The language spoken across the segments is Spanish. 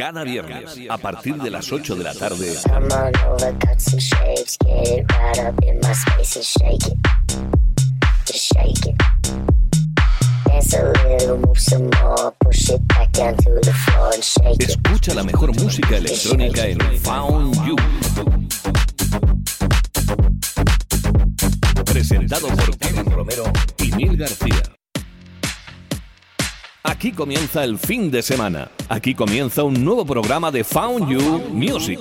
Cada viernes, a partir de las 8 de la tarde, escucha la mejor música electrónica en Found You. Presentado por Kevin Romero y Neil García. Aquí comienza el fin de semana. Aquí comienza un nuevo programa de Found You Music.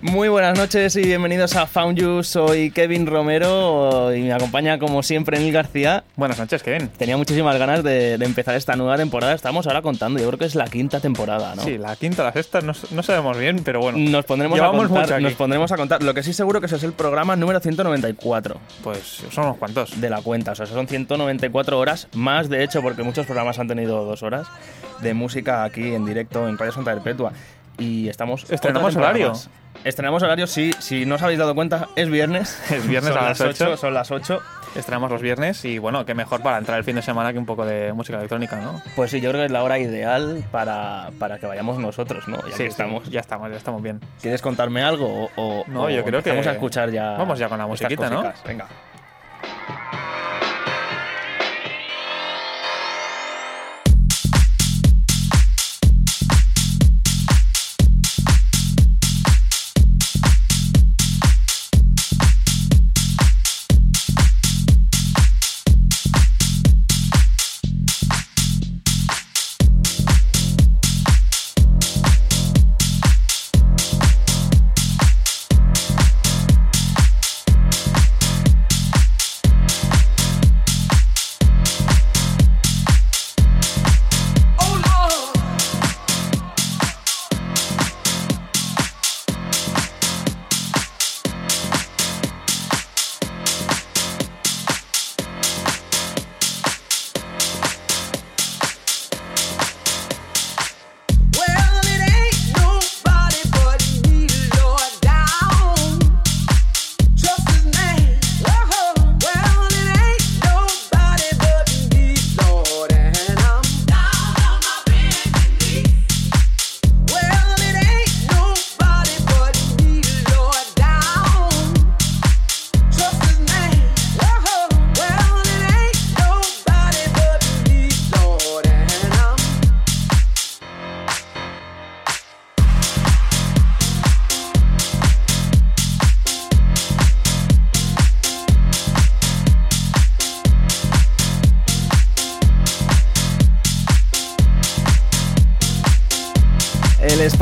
Muy buenas noches y bienvenidos a Found You. Soy Kevin Romero y me acompaña como siempre Neil García. Buenas noches, Kevin. Tenía muchísimas ganas de, de empezar esta nueva temporada. Estamos ahora contando, yo creo que es la quinta temporada, ¿no? Sí, la quinta, la sexta, no, no sabemos bien, pero bueno. Nos pondremos, a Llevamos contar, aquí. nos pondremos a contar. Lo que sí seguro que ese es el programa número 194 Pues son unos cuantos. de la cuenta. O sea, son 194 horas, más de hecho, porque muchos programas han tenido dos horas de música aquí en directo en Radio Santa Perpetua. Y estamos. ¿Estrenamos horario? más. Estrenamos horario, sí. Si no os habéis dado cuenta, es viernes. Es viernes a las 8. Son las 8. Estrenamos los viernes y bueno, qué mejor para entrar el fin de semana que un poco de música electrónica, ¿no? Pues sí, yo creo que es la hora ideal para, para que vayamos nosotros, ¿no? Ya que estamos. Ya estamos, ya estamos bien. ¿Quieres contarme algo? O, o- No, o yo creo que- empezamos a escuchar ya. Vamos ya con la musiquita, ¿no? Venga.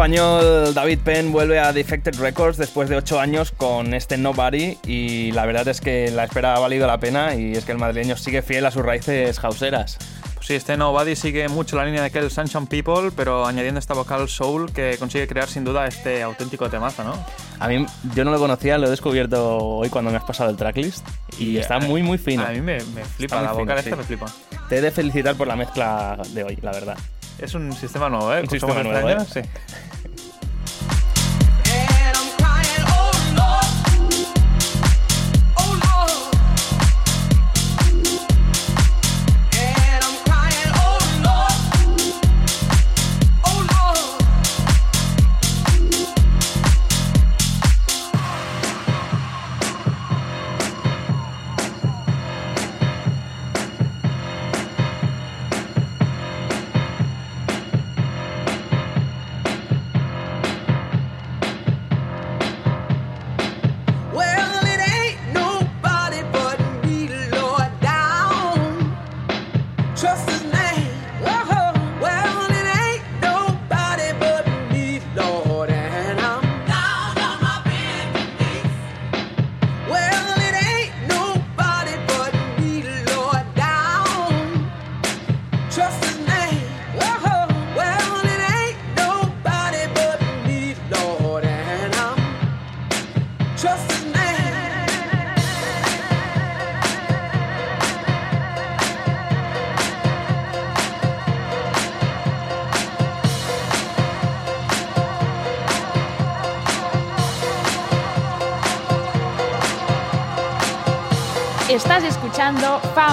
Español David Penn vuelve a Defected Records después de 8 años con este Nobody y la verdad es que la espera ha valido la pena y es que el madrileño sigue fiel a sus raíces hauseras. Pues sí, este Nobody sigue mucho la línea de aquel Sunshine People, pero añadiendo esta vocal soul que consigue crear sin duda este auténtico temazo, ¿no? A mí yo no lo conocía, lo he descubierto hoy cuando me has pasado el tracklist y está muy muy fino. A mí me, me flipa, la fino, vocal sí. esta me flipa. Te he de felicitar por la mezcla de hoy, la verdad. Es un sistema nuevo, ¿eh? Un sistema nuevo, ¿eh? Sí.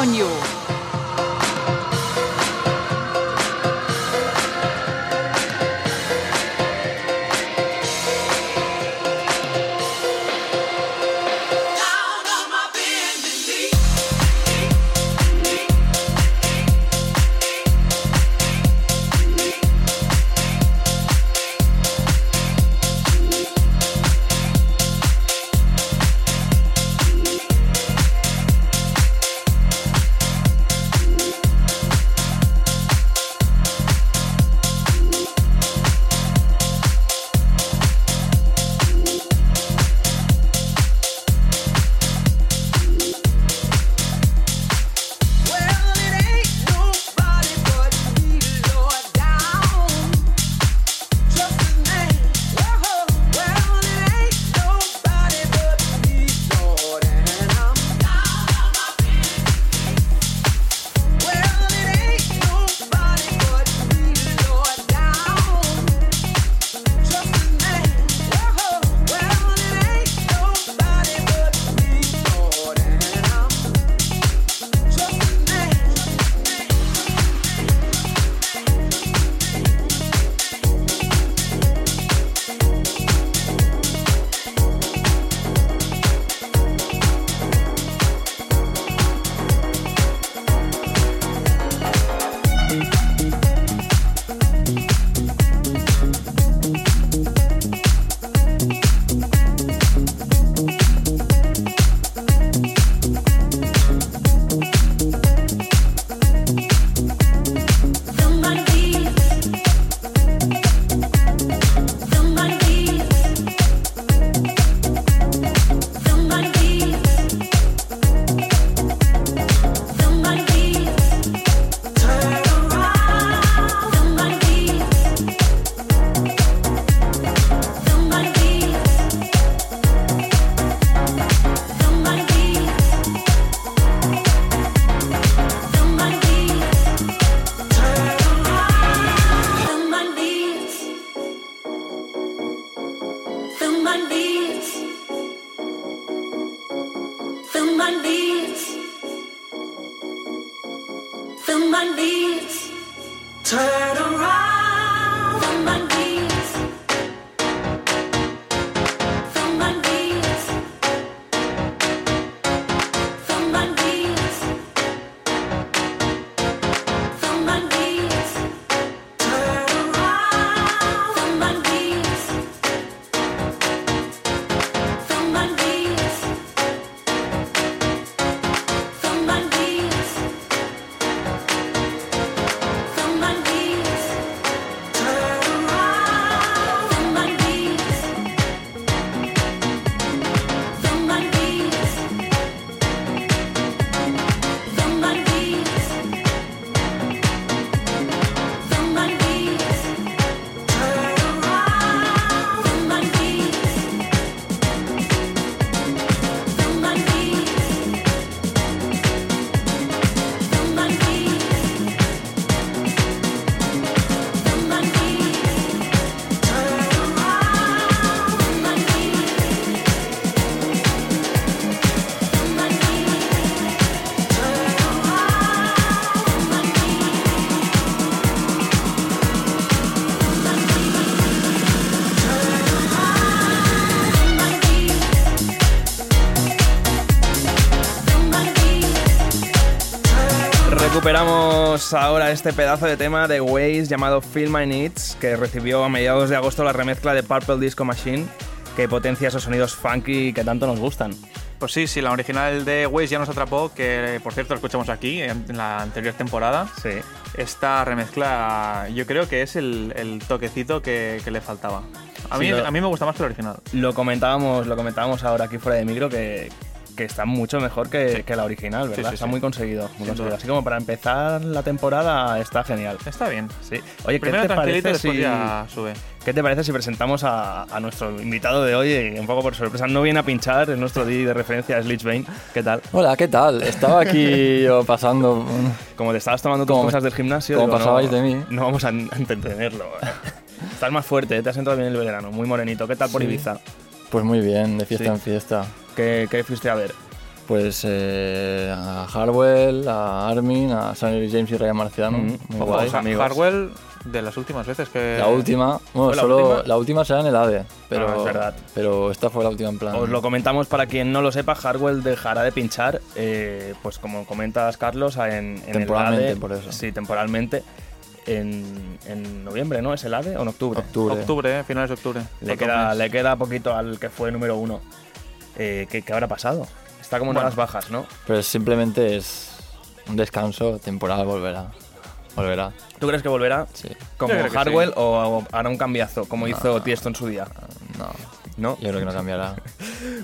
Found You. Ahora este pedazo de tema de Waze llamado Feel My Needs, que recibió a mediados de agosto la remezcla de Purple Disco Machine, que potencia esos sonidos funky que tanto nos gustan. Pues sí, sí, la original de Waze ya nos atrapó, que por cierto lo escuchamos aquí en en la anterior temporada. Sí. Esta remezcla yo creo que es el, el toquecito que, que le faltaba. A mí, Sí, lo- a mí me gusta más que el original. Lo comentábamos, lo comentábamos ahora aquí fuera de micro que, que está mucho mejor que, que la original, ¿verdad? Sí, sí, está sí. muy conseguido, muy conseguido. Así como para empezar la temporada está genial. Está bien. Sí. Oye, ¿qué te, parece si, ya sube. ¿qué te parece si presentamos a, a nuestro invitado de hoy? Y un poco por sorpresa, no viene a pinchar, es nuestro DJ de referencia, es Lich Bane. ¿Qué tal? Hola, ¿qué tal? Estaba aquí yo pasando. Como te estabas tomando tus Como- cosas del gimnasio, como digo, pasabais no, de mí. No vamos a, entretenerlo. Estás más fuerte, te has entrado bien el verano, muy morenito. ¿Qué tal por Sí. Ibiza? Pues muy bien, de fiesta Sí. en fiesta. ¿Qué, qué fuiste a ver? Pues eh, a Harwell, a Armin, a Sonny James y Ryan Marciano. Mm, muy ojo, guay. o sea, amigos. Harwell, de las últimas veces que. La última, bueno, ¿Fue la solo última? la última será en el AVE, pero, Ah, es verdad. pero esta fue la última en plan. Os lo comentamos para quien no lo sepa, Hardwell dejará de pinchar, eh, pues como comentas Carlos, en, en Temporalmente, el ADE, por eso. Sí, temporalmente. En, en noviembre, ¿no? ¿Es el ADE o en octubre? Octubre. Octubre, eh, finales de octubre. Le queda, le queda poquito al que fue número uno. Eh, ¿qué, qué habrá pasado? Está como en Bueno. las bajas, ¿no? Pero simplemente es un descanso temporal, volverá. Volverá, ¿Tú crees que volverá sí. como Hardwell sí. o, o hará un cambiazo como hizo Tiesto en su día? No, ¿No? yo creo que no cambiará.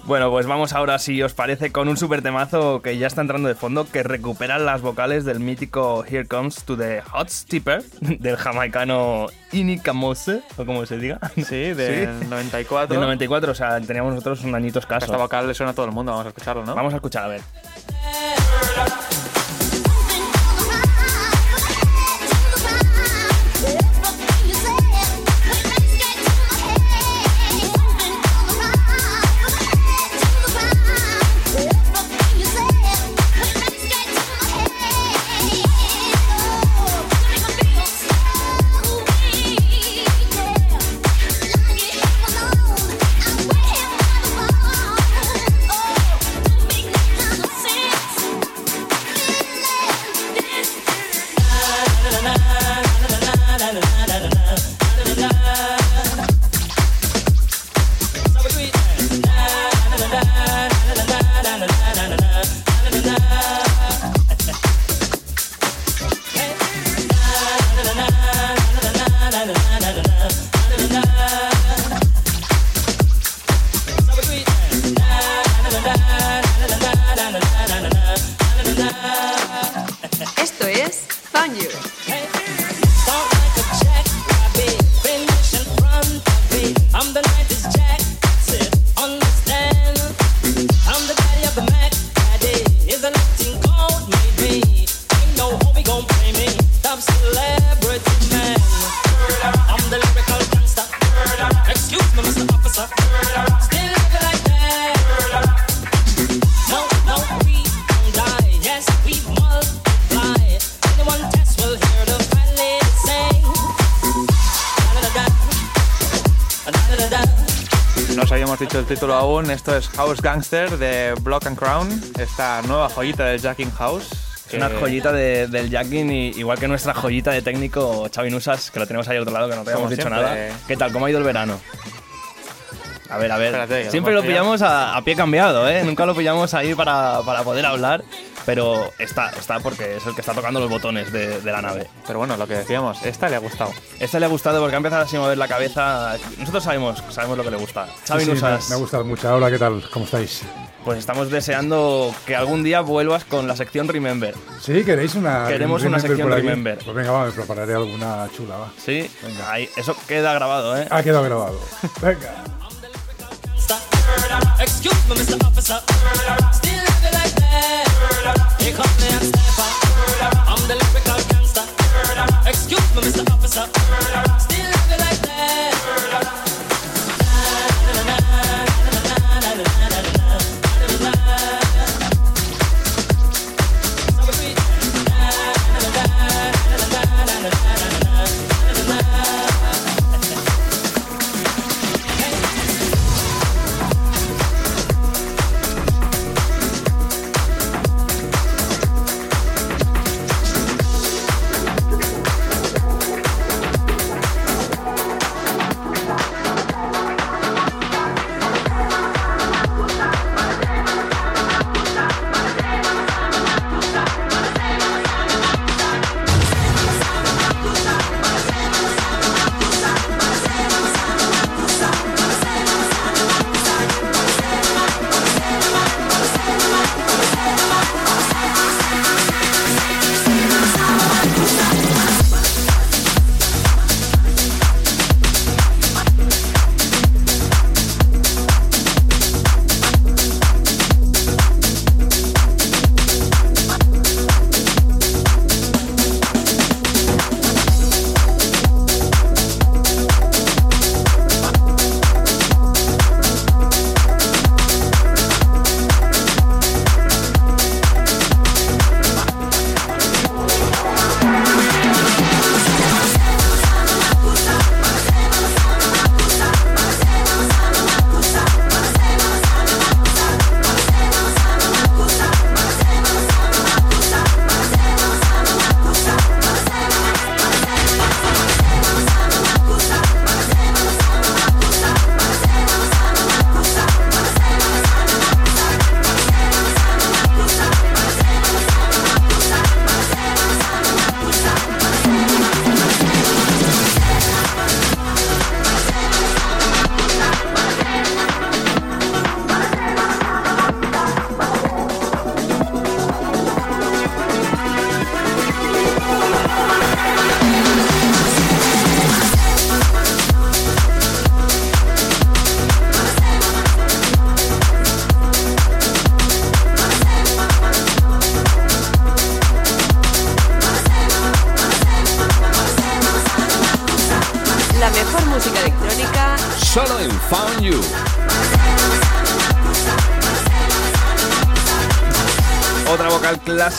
Bueno, pues vamos ahora, si os parece, con un super temazo que ya está entrando de fondo, que recupera las vocales del mítico Here Comes to the Hot Stepper del jamaicano Ini Kamose, o como se diga. Sí, del 94. Del 94, o sea, teníamos nosotros un añito escaso. Esta vocal le suena a todo el mundo, vamos a escucharlo, ¿no? Vamos a escuchar, a ver. Esto es House Gangster de Block and Crown, esta nueva joyita del Jacking House. Es una joyita de- del Jackin, y, igual que nuestra joyita de técnico Xavi Nusas, que lo tenemos ahí al otro lado, que no te habíamos dicho siempre. nada. ¿Qué tal? ¿Cómo ha ido el verano? A ver, a ver. Espérate, Siempre lo pillamos a, a pie cambiado, ¿eh? Nunca lo pillamos ahí para, para poder hablar, pero está, está porque es el que está tocando los botones de, de la nave. Pero bueno, lo que decíamos, esta le ha gustado. Este le ha gustado porque ha empezado así a mover la cabeza. Nosotros sabemos, sabemos lo que le gusta. Xavi Sí, sí, me, Nusas, me ha gustado mucho. Hola, ¿qué tal? ¿Cómo estáis? pues estamos deseando que algún día vuelvas con la sección Remember. Sí, ¿queréis una Queremos una Remember sección? Remember. Pues venga, va, me prepararé alguna chula, va. Sí, ahí, eso queda grabado, ¿eh? Ha quedado grabado. Venga. Excuse me, Mr. Officer. Still living like that. I'm the lyrical gangster. Excuse me, Mr. Officer.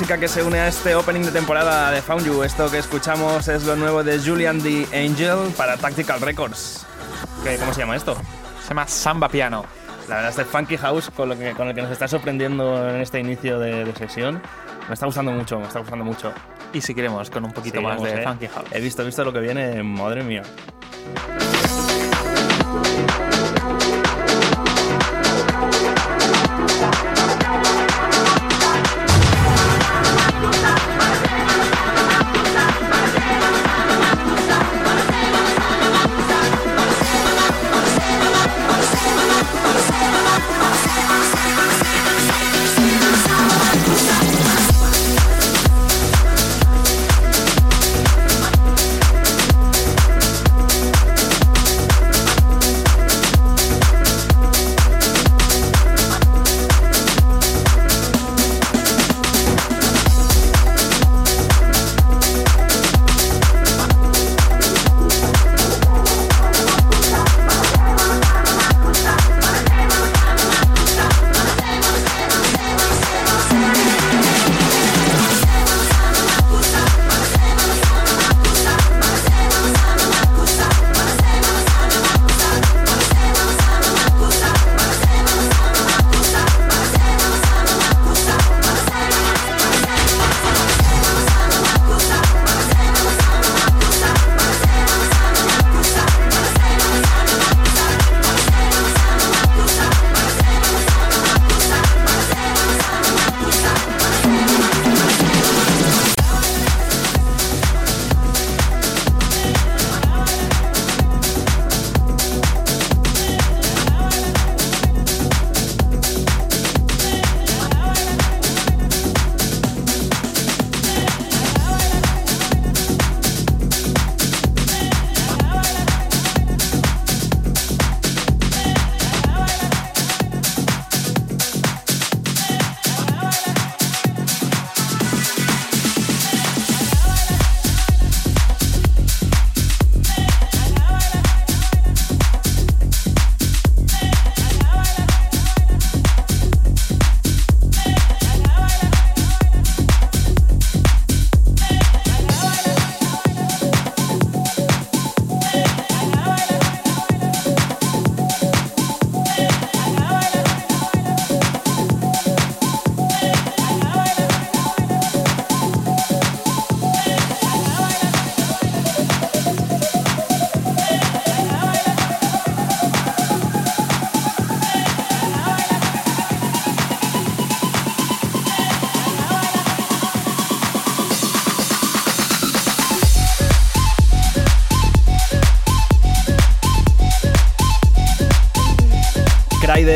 Que se une a este opening de temporada de Found You. Esto que escuchamos es lo nuevo de Julian the Angel para Tactical Records. ¿Qué- ¿Cómo se llama esto? Se llama Samba Piano. La verdad, este funky house con, lo que, con el que nos está sorprendiendo en este inicio de, de sesión, me está gustando mucho, me está gustando mucho. Y seguiremos con un poquito más Seguiremos, de ¿eh? Funky House. He visto, he visto lo que viene, madre mía.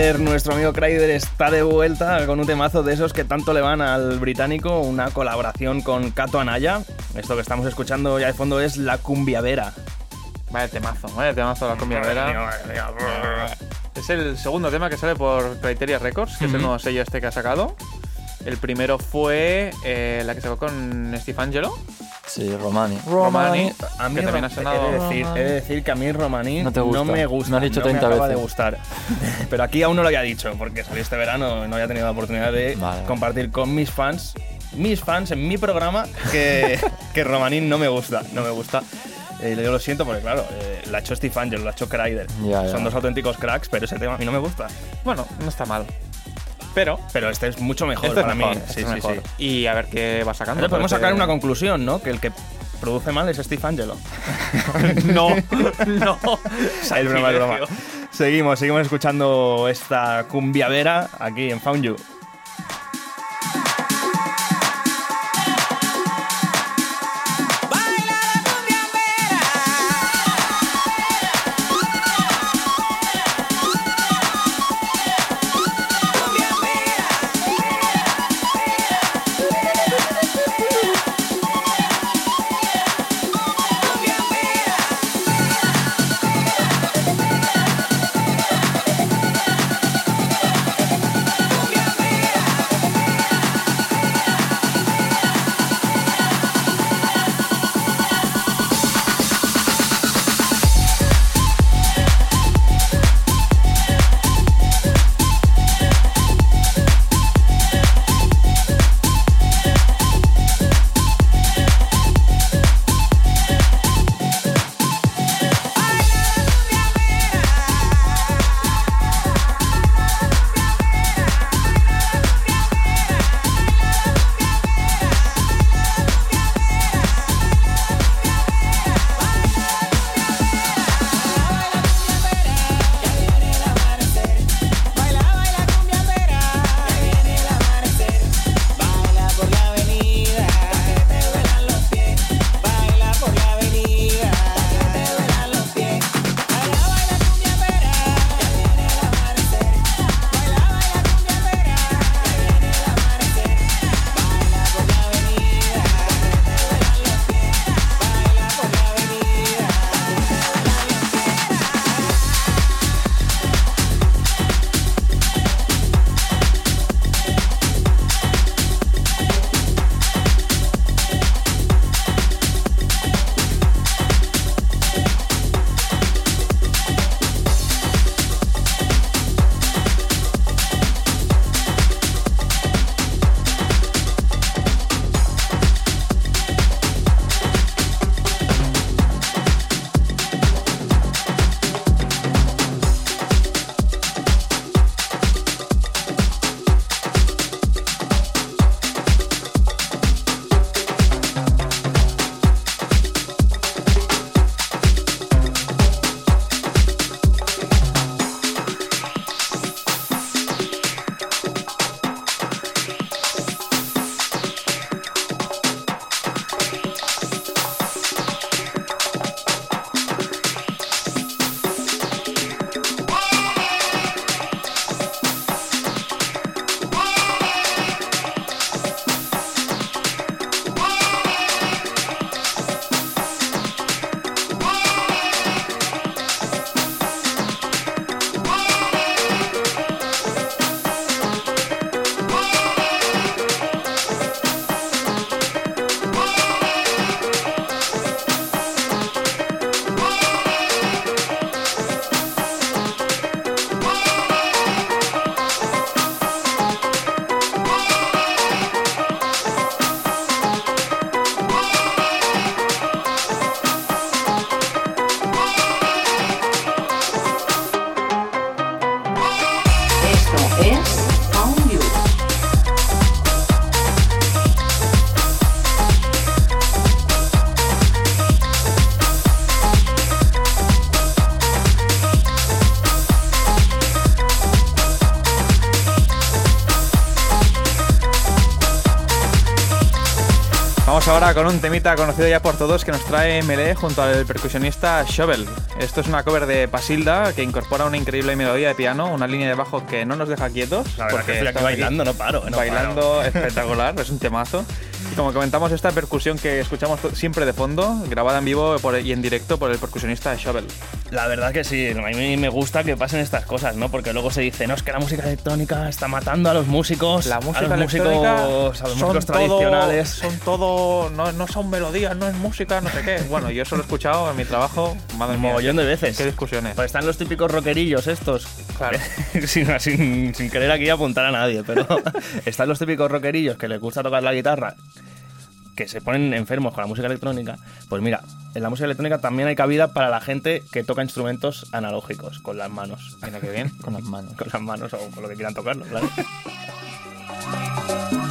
Nuestro amigo Kryder está de vuelta con un temazo de esos que tanto le van al británico, una colaboración con Kato Anaya. Esto que estamos escuchando ya de fondo es La Cumbiavera. Vaya temazo, vaya temazo la cumbia vera. Es el segundo tema que sale por Criteria Records, que es el nuevo sello este que ha sacado. El primero fue eh, la que sacó con Steve Angelo. Sí, Romani. Romani, A mí que también ha sonado. he, de decir, he de decir que a mí Romaní No te gusta. me gusta. Has dicho no 30 me acaba de veces. gustar. Pero aquí aún no lo había dicho, porque salí este verano y no había tenido la oportunidad de Vale. compartir con mis fans, mis fans en mi programa, que, que Romaní no me gusta. No me gusta. Eh, yo lo siento porque, claro, eh, la ha hecho Steve Angelo, la ha hecho ya. Son dos auténticos cracks, pero ese tema a mí no me gusta. Bueno, no está mal. Pero. Pero este es mucho mejor este es para mejor, mí. este Sí, es sí, mejor. sí. Y a ver qué va sacando. Podemos sacar una conclusión, ¿no? Que el que produce mal es Steve Angelo. no, no. Es broma, es broma. Seguimos, seguimos escuchando esta cumbiavera aquí en Found You. Ahora con un temita conocido ya por todos que nos trae Melee junto al percusionista Shovel. Esto es una cover de Pasilda que incorpora una increíble melodía de piano, una línea de bajo que no nos deja quietos. La verdad porque que estoy aquí estamos bailando, no paro, no bailando espectacular, es un temazo. Y como comentamos, esta percusión que escuchamos siempre de fondo, grabada en vivo por- y en directo por el percusionista Shovel. La verdad que sí, a mí me gusta que pasen estas cosas, ¿no? Porque luego se dice, no, es que la música electrónica está matando a los músicos, La a música los músicos, a los músicos todo- tradicionales. son todo, no, no son melodías, no es música, no sé qué. Bueno, yo eso lo he escuchado en mi trabajo, madre Un mía. mogollón de veces. Qué discusiones. Pues están los típicos rockerillos estos. Claro. sin, sin- sin querer aquí apuntar a nadie, pero están los típicos rockerillos que les gusta tocar la guitarra, que se ponen enfermos con la música electrónica. Pues mira, en la música electrónica también hay cabida para la gente que toca instrumentos analógicos, con las manos. Mira qué bien. Con las manos. Con las manos o con lo que quieran tocarlo, claro.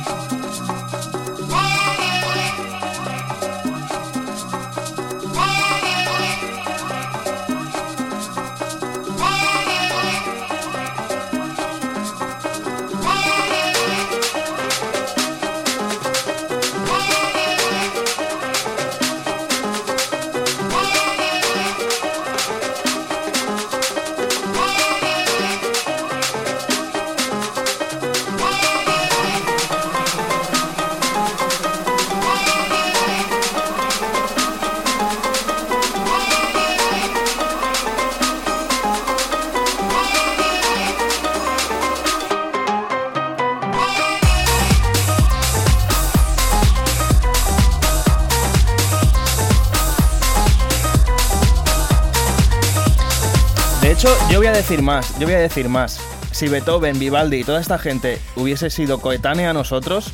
decir más, yo voy a decir más. Si Beethoven, Vivaldi y toda esta gente hubiese sido coetánea a nosotros,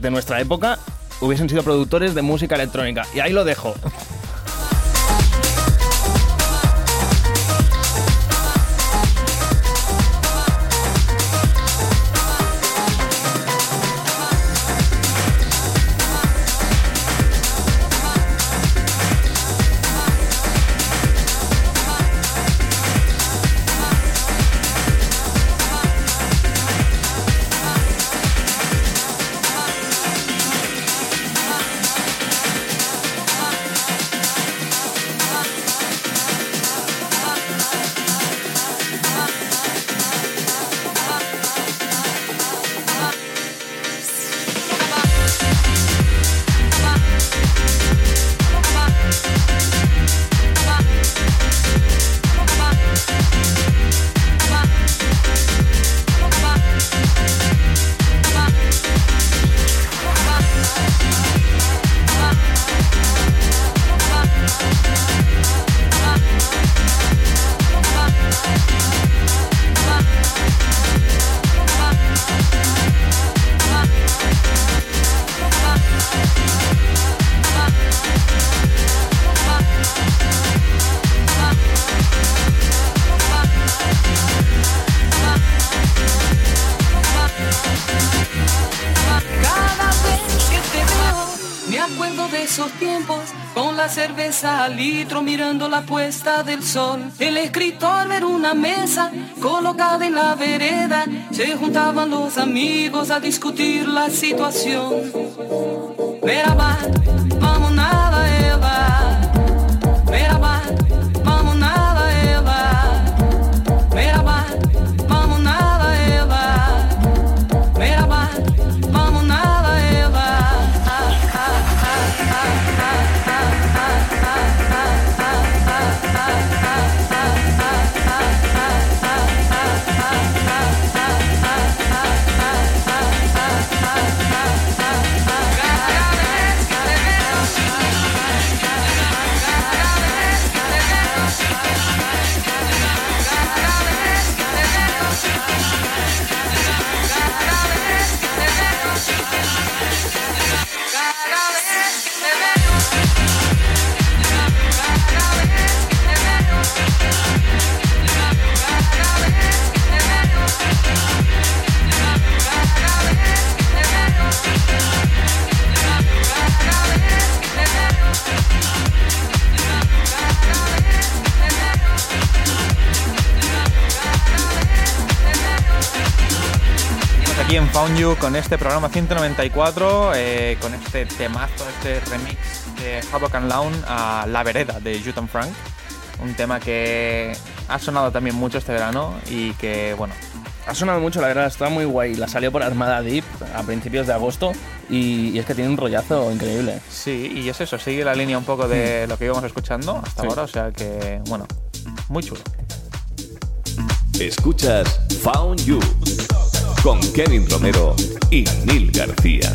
de nuestra época, hubiesen sido productores de música electrónica. Y ahí lo dejo. La puesta del sol. El escritor ver una mesa colocada en la vereda, se juntaban los amigos a discutir la situación. Merhaba, Found You con este programa 194, eh, con este temazo, este remix de Havoc and Lawn a La Vereda de Jutan Frank. Un tema que ha sonado también mucho este verano y que, bueno, Ha sonado mucho, la verdad, está muy guay. La salió por Armada Deep a principios de agosto y, y es que tiene un rollazo increíble. sí, y es eso, sigue la línea un poco de lo que íbamos escuchando hasta Sí. ahora, o sea que, bueno, muy chulo. Escuchas Found You con Kevin Romero y Neil García.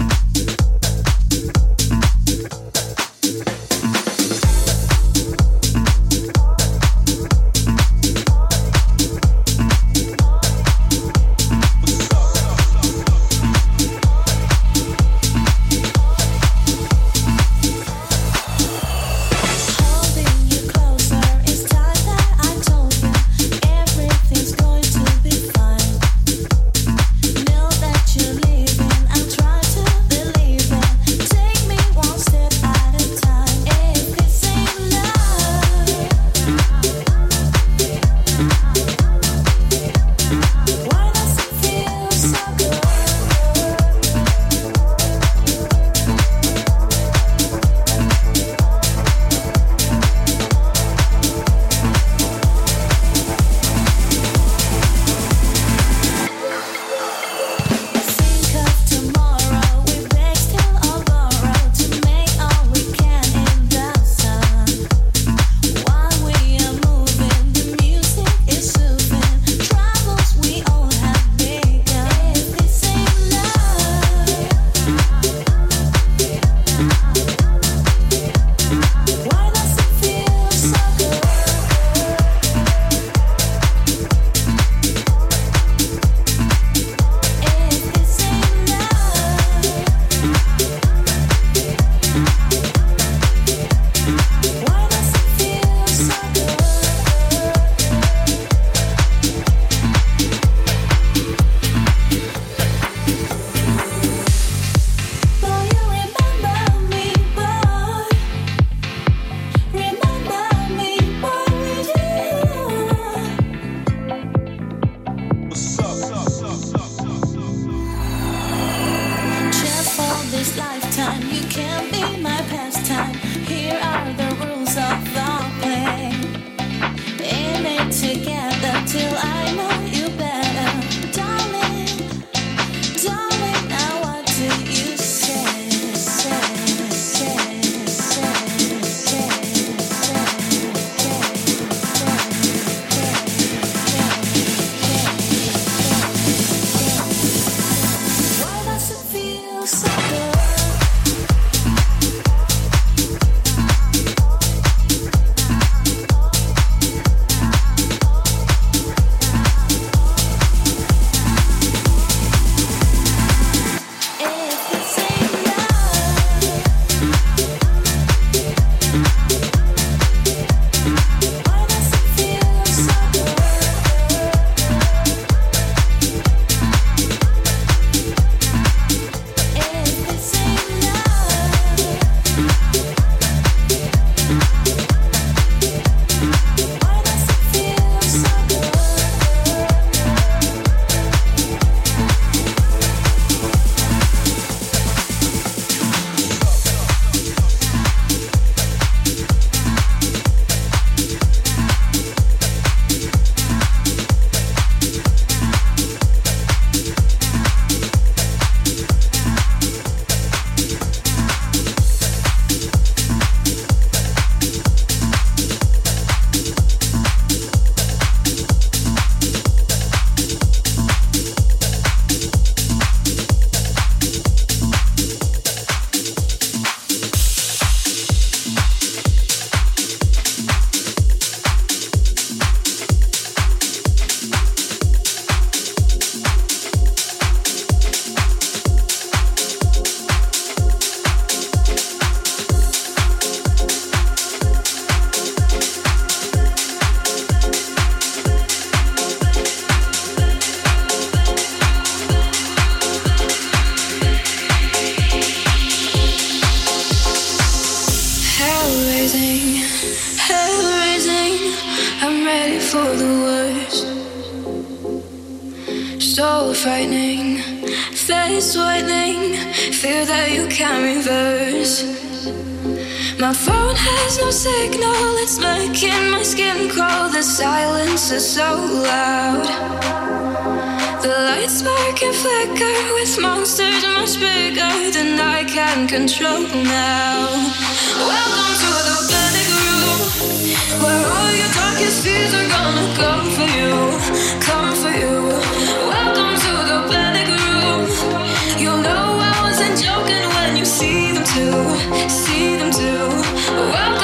Can't reverse. My phone has no signal, it's making my skin crawl. The silence is so loud. The lights spark and flicker with monsters much bigger than I can control now. Welcome to the panic room, where all your darkest fears are gonna come for you, come for you. see them do.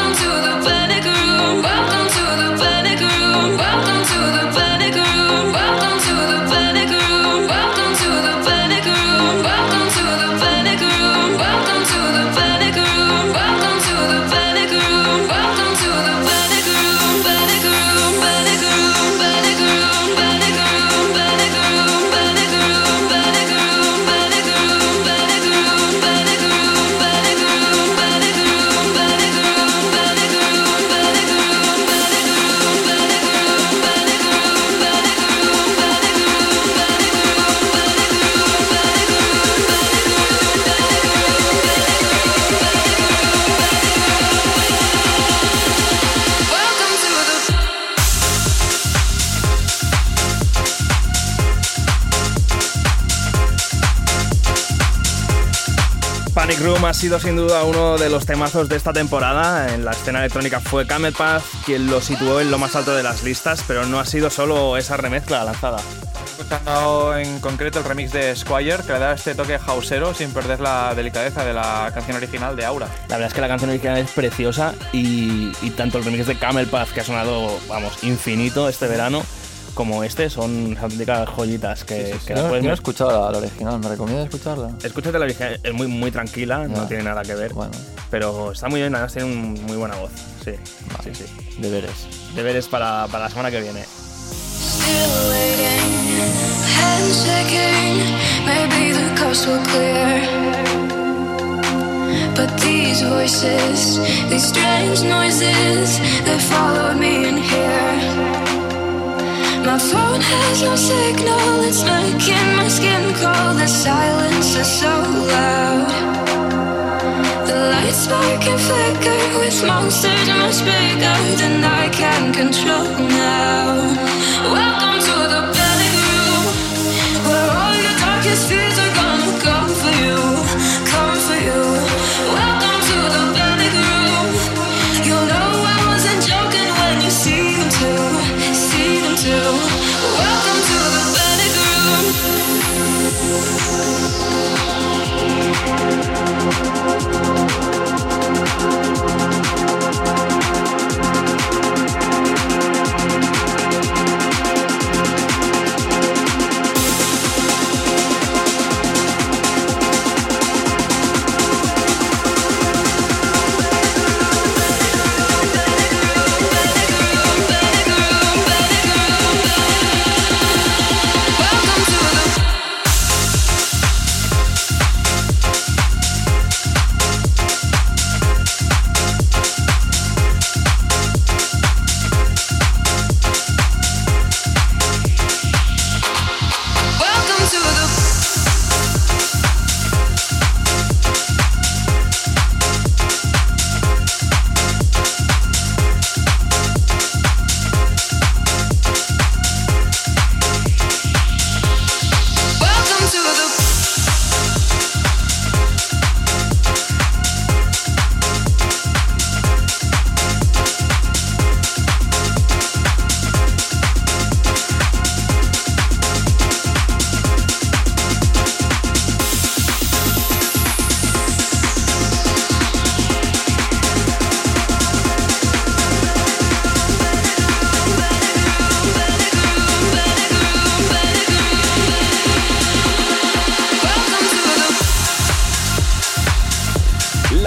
Ha sido sin duda uno de los temazos de esta temporada. En la escena electrónica fue Camel Path quien lo situó en lo más alto de las listas, pero no ha sido solo esa remezcla lanzada. escuchando en concreto el remix de Squire, que le da este toque houseero sin perder la delicadeza de la canción original de Aura. La verdad es que la canción original es preciosa y, y tanto el remix de Camel Path, que ha sonado, vamos, infinito este verano, como este, son auténticas joyitas que, que Yo las no, puedes no he escuchado la, la original, ¿me recomiendas escucharla? Escúchate la original, es muy, muy tranquila, no tiene nada que ver. Bueno. Pero está muy bien, además tiene un- muy buena voz. Sí, sí, sí. Deberes. Deberes para, para la semana que viene. But these voices, these strange noises, they followed me in here. My phone has no signal, it's making my skin crawl. The silence is so loud. The lights spark and flicker with monsters much bigger than I can control now. Welcome to the panic room, where all your darkest fears are gonna come for you,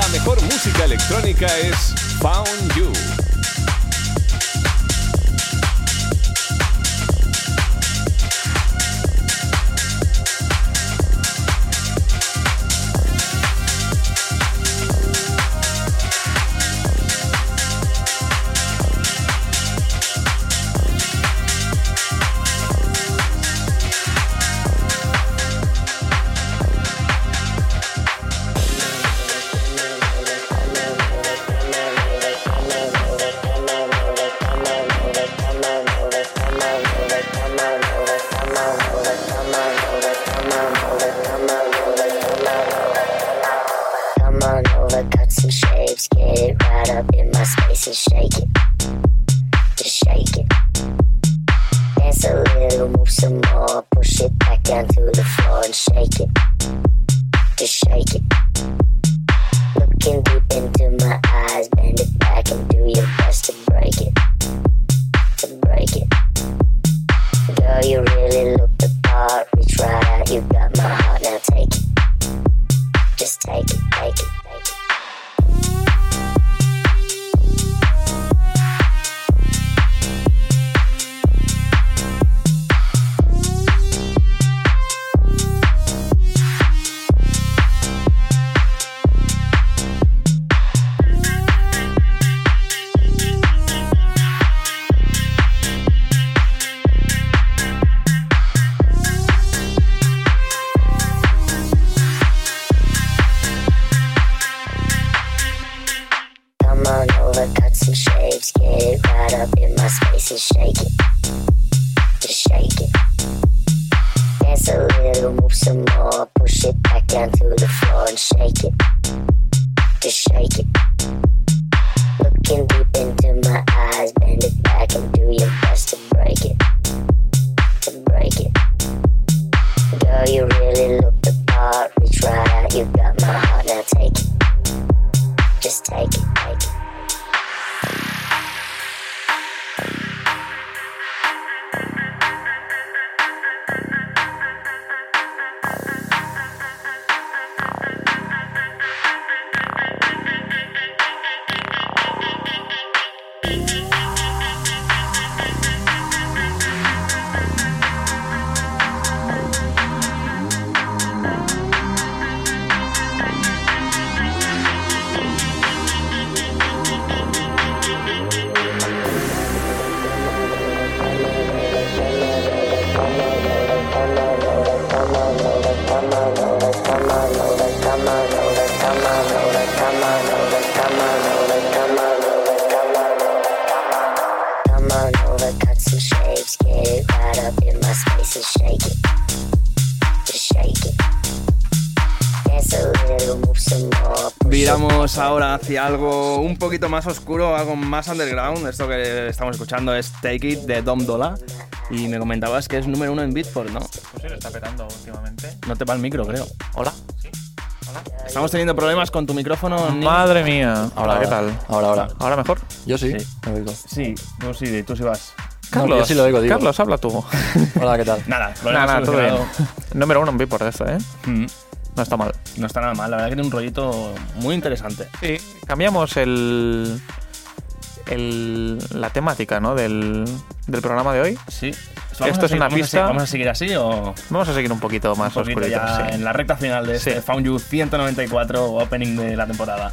La mejor música electrónica es Found You. Up in my space and shake it. Just shake it. Dance a little, move some more, push it back down to the floor and shake it. Just shake it. Looking deep into my eyes, bend it back and do your best to break it. To break it. Girl, you really look the part, reach right out, you got my heart, hacia algo un poquito más oscuro, algo más underground. Esto que estamos escuchando es Take It de Dom Dola. Y me comentabas que es número uno en Beatport, ¿no? Pues sí, lo está petando últimamente. No te va el micro, creo. Hola. Estamos teniendo problemas con tu micrófono. Madre mía. Ahora, ¿qué tal? Ahora, ahora. ¿Ahora mejor? Yo sí, Sí. me oigo. Sí, tú sí, tú sí vas. Carlos, yo sí lo oigo, digo. Carlos, habla tú. Hola, ¿qué tal? Nada, Nada, problema nada, todo bien. Número uno en Beatport eso, ¿eh? Mm, No está mal. No está nada mal, la verdad que tiene un rollito muy interesante. Sí, cambiamos el, el la temática, ¿no? Del, del programa de hoy. Sí. Esto a es seguir- una vamos a pista. seguir- ¿Vamos a seguir así o...? Vamos a seguir un poquito más un poquito oscurito, ya sí. en la recta final de este Sí. Found You 194 opening de la temporada.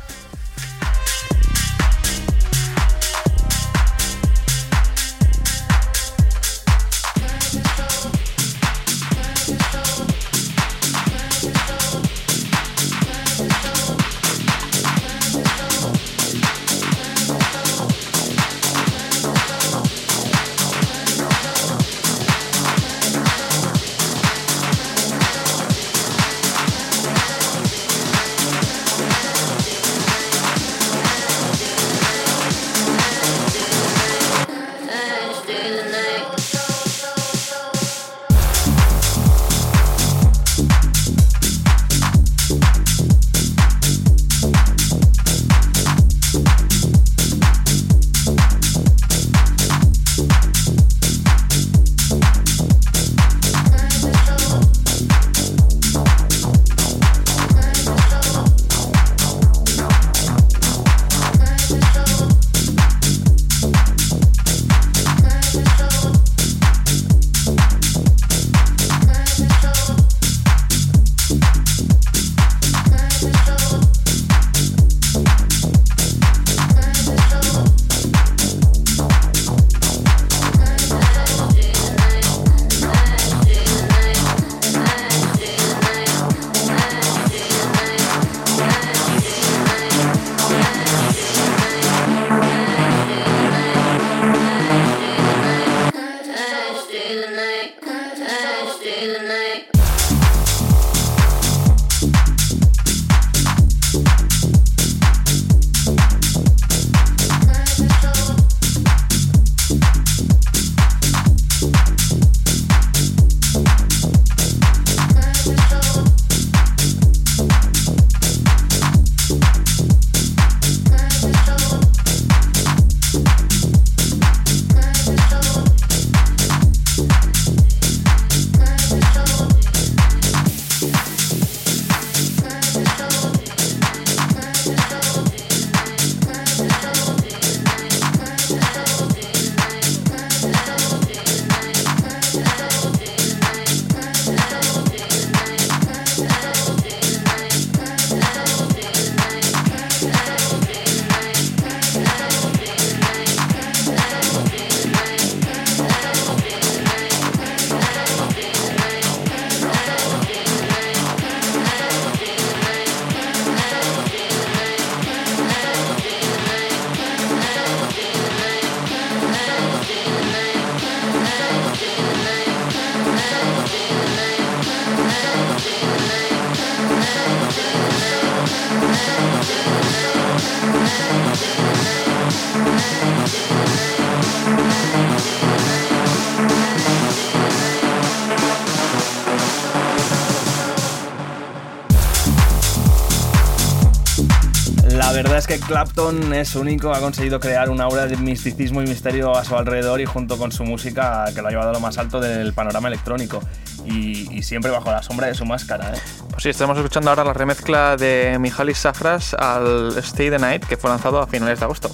Que Clapton es único, ha conseguido crear una aura de misticismo y misterio a su alrededor y junto con su música que lo ha llevado a lo más alto del panorama electrónico. Y, y siempre bajo la sombra de su máscara. ¿eh? Sí, estamos escuchando ahora la remezcla de Mijalis Safras al Stay the Night, que fue lanzado a finales de agosto.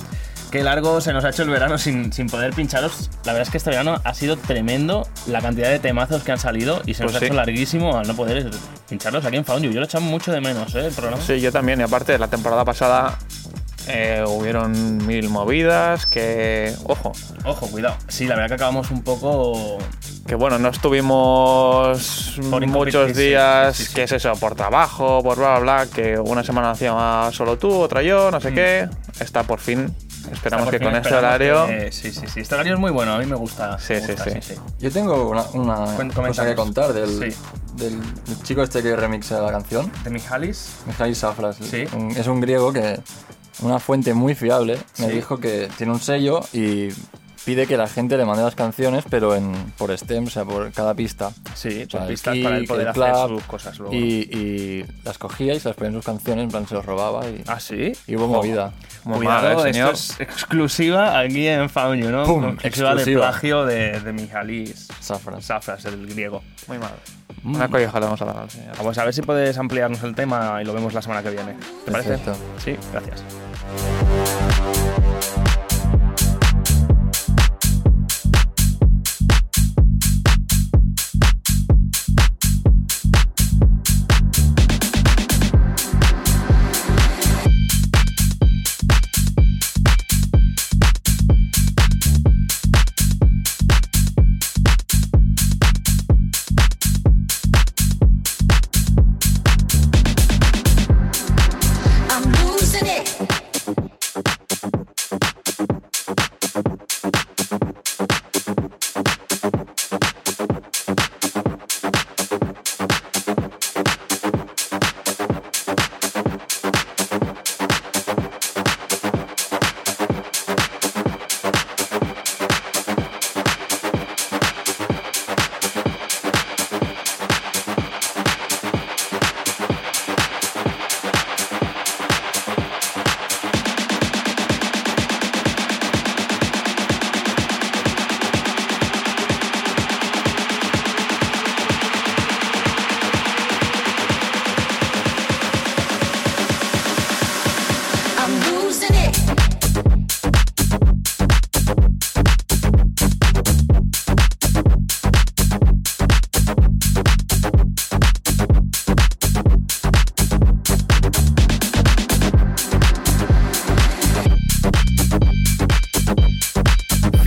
Qué largo se nos ha hecho el verano sin, sin poder pincharos. La verdad es que este verano ha sido tremendo la cantidad de temazos que han salido y se nos Pues ha hecho larguísimo al no poder pincharlos aquí en Found You. Yo lo he echado mucho de menos, ¿eh? El programa. Sí, yo también. Y aparte, la temporada pasada eh, hubieron mil movidas que... Ojo. Ojo, cuidado. Sí, la verdad que acabamos un poco... Que bueno, no estuvimos Por muchos días, sí, sí, sí. que es eso, por trabajo, por bla, bla, bla, que una semana hacía solo tú, otra yo, no sé qué. Está por fin. Esperamos que fin con este horario... que- sí, sí, sí. Este horario es muy bueno, a mí me gusta. Sí, me sí, sí. Yo tengo una, una cosa que contar del, Sí. del, del chico este que remixa la canción. ¿De Mijalis? Mijalis Safras. Sí. Un- Es un griego que, una fuente muy fiable, me Sí. dijo que tiene un sello y pide que la gente le mande las canciones, pero en, por STEM, o sea, por cada pista. Sí, O sea, por pistas para él poder el hacer sus cosas luego. Y, y las cogía y se las ponía en sus canciones, en plan se los robaba y, ¿Ah, sí? y hubo movida. Muy Cuidado, mal, ¿eh, esto señor? es exclusiva aquí en Found You, ¿no? Pum, exclusiva de plagio de, de Mijalis Safras. Safras, el griego. Muy mal. Una colleja le vamos a dar al señor. Vamos a ver si puedes ampliarnos el tema y lo vemos la semana que viene. ¿Te parece? Perfecto. Sí, gracias.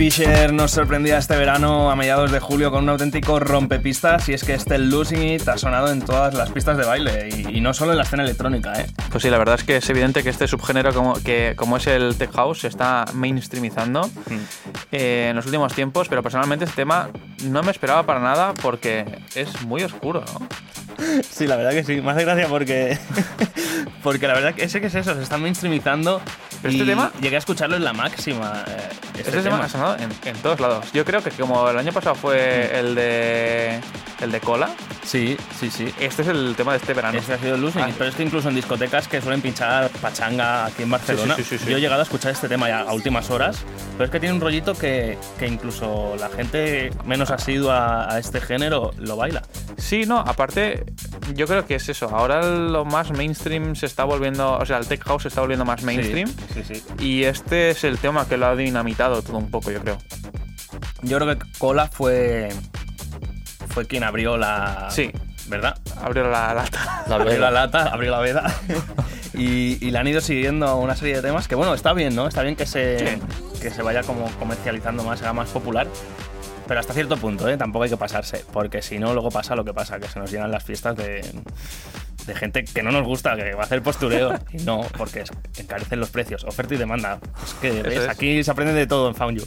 Fisher nos sorprendía este verano a mediados de julio con un auténtico rompepistas y es que este Losing It ha sonado en todas las pistas de baile y, y no solo en la escena electrónica, ¿eh? Pues sí, la verdad es que es evidente que este subgénero, como, que, como es el tech house, se está mainstreamizando eh, en los últimos tiempos, pero personalmente este tema no me esperaba para nada porque es muy oscuro, ¿no? Sí, la verdad que sí. Me hace gracia porque. porque la verdad que ese que es eso, se está mainstreamizando. Pero este tema- Llegué a escucharlo en la máxima. eh, este, Este, tema, ha sonado en, en todos lados. Yo creo que como el año pasado fue el de el de cola, Sí, sí, sí. este es el tema de este verano. Ese ha sido el Losing Ah, pero es que incluso en discotecas que suelen pinchar pachanga aquí en Barcelona, Sí, sí, sí, sí, sí. yo he llegado a escuchar este tema ya a últimas horas, pero es que tiene un rollito que, que incluso la gente menos asidua a este género lo baila. Sí, no, aparte, yo creo que es eso. Ahora lo más mainstream se está volviendo, o sea, el tech house se está volviendo más mainstream. Sí, sí. sí. Y este es el tema que lo ha dinamitado todo un poco, yo creo. Yo creo que Cola fue fue quien abrió la Sí. ¿verdad? Abrió la lata. La abrió la lata, abrió la veda. y, y le han ido siguiendo una serie de temas que, bueno, está bien, ¿no? Está bien que se, que se vaya como comercializando más, sea más popular. Pero hasta cierto punto, ¿eh? Tampoco hay que pasarse. Porque si no, luego pasa lo que pasa, que se nos llenan las fiestas de, de gente que no nos gusta, que va a hacer postureo. y no, porque encarecen los precios. Oferta y demanda. Es que, ¿ves? es. Aquí se aprende de todo en Found You.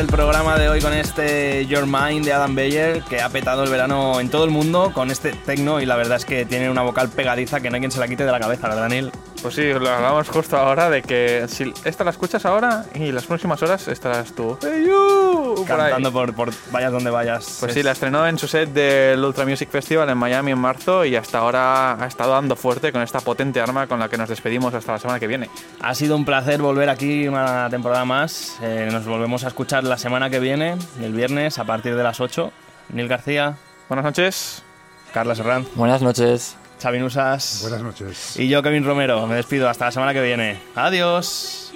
El programa de hoy con este Your Mind de Adam Beyer, que ha petado el verano en todo el mundo con este tecno y la verdad es que tiene una vocal pegadiza que no hay quien se la quite de la cabeza, ¿verdad, Neil? Pues sí, lo hablamos justo ahora de que si esta la escuchas ahora y las próximas horas estarás tú. ¡Hey, you! Cantando por, por vayas donde vayas. Pues Es- sí, la estrenó en su set del Ultra Music Festival en Miami en marzo y hasta ahora ha estado dando fuerte con esta potente arma con la que nos despedimos hasta la semana que viene. Ha sido un placer volver aquí una temporada más. Eh, nos volvemos a escuchar la semana que viene, el viernes, a partir de las 8. Neil García. Buenas noches. Carla Serrán. Buenas noches. Xavi Nusas. Buenas noches. Y yo, Kevin Romero. Me despido. Hasta la semana que viene. Adiós.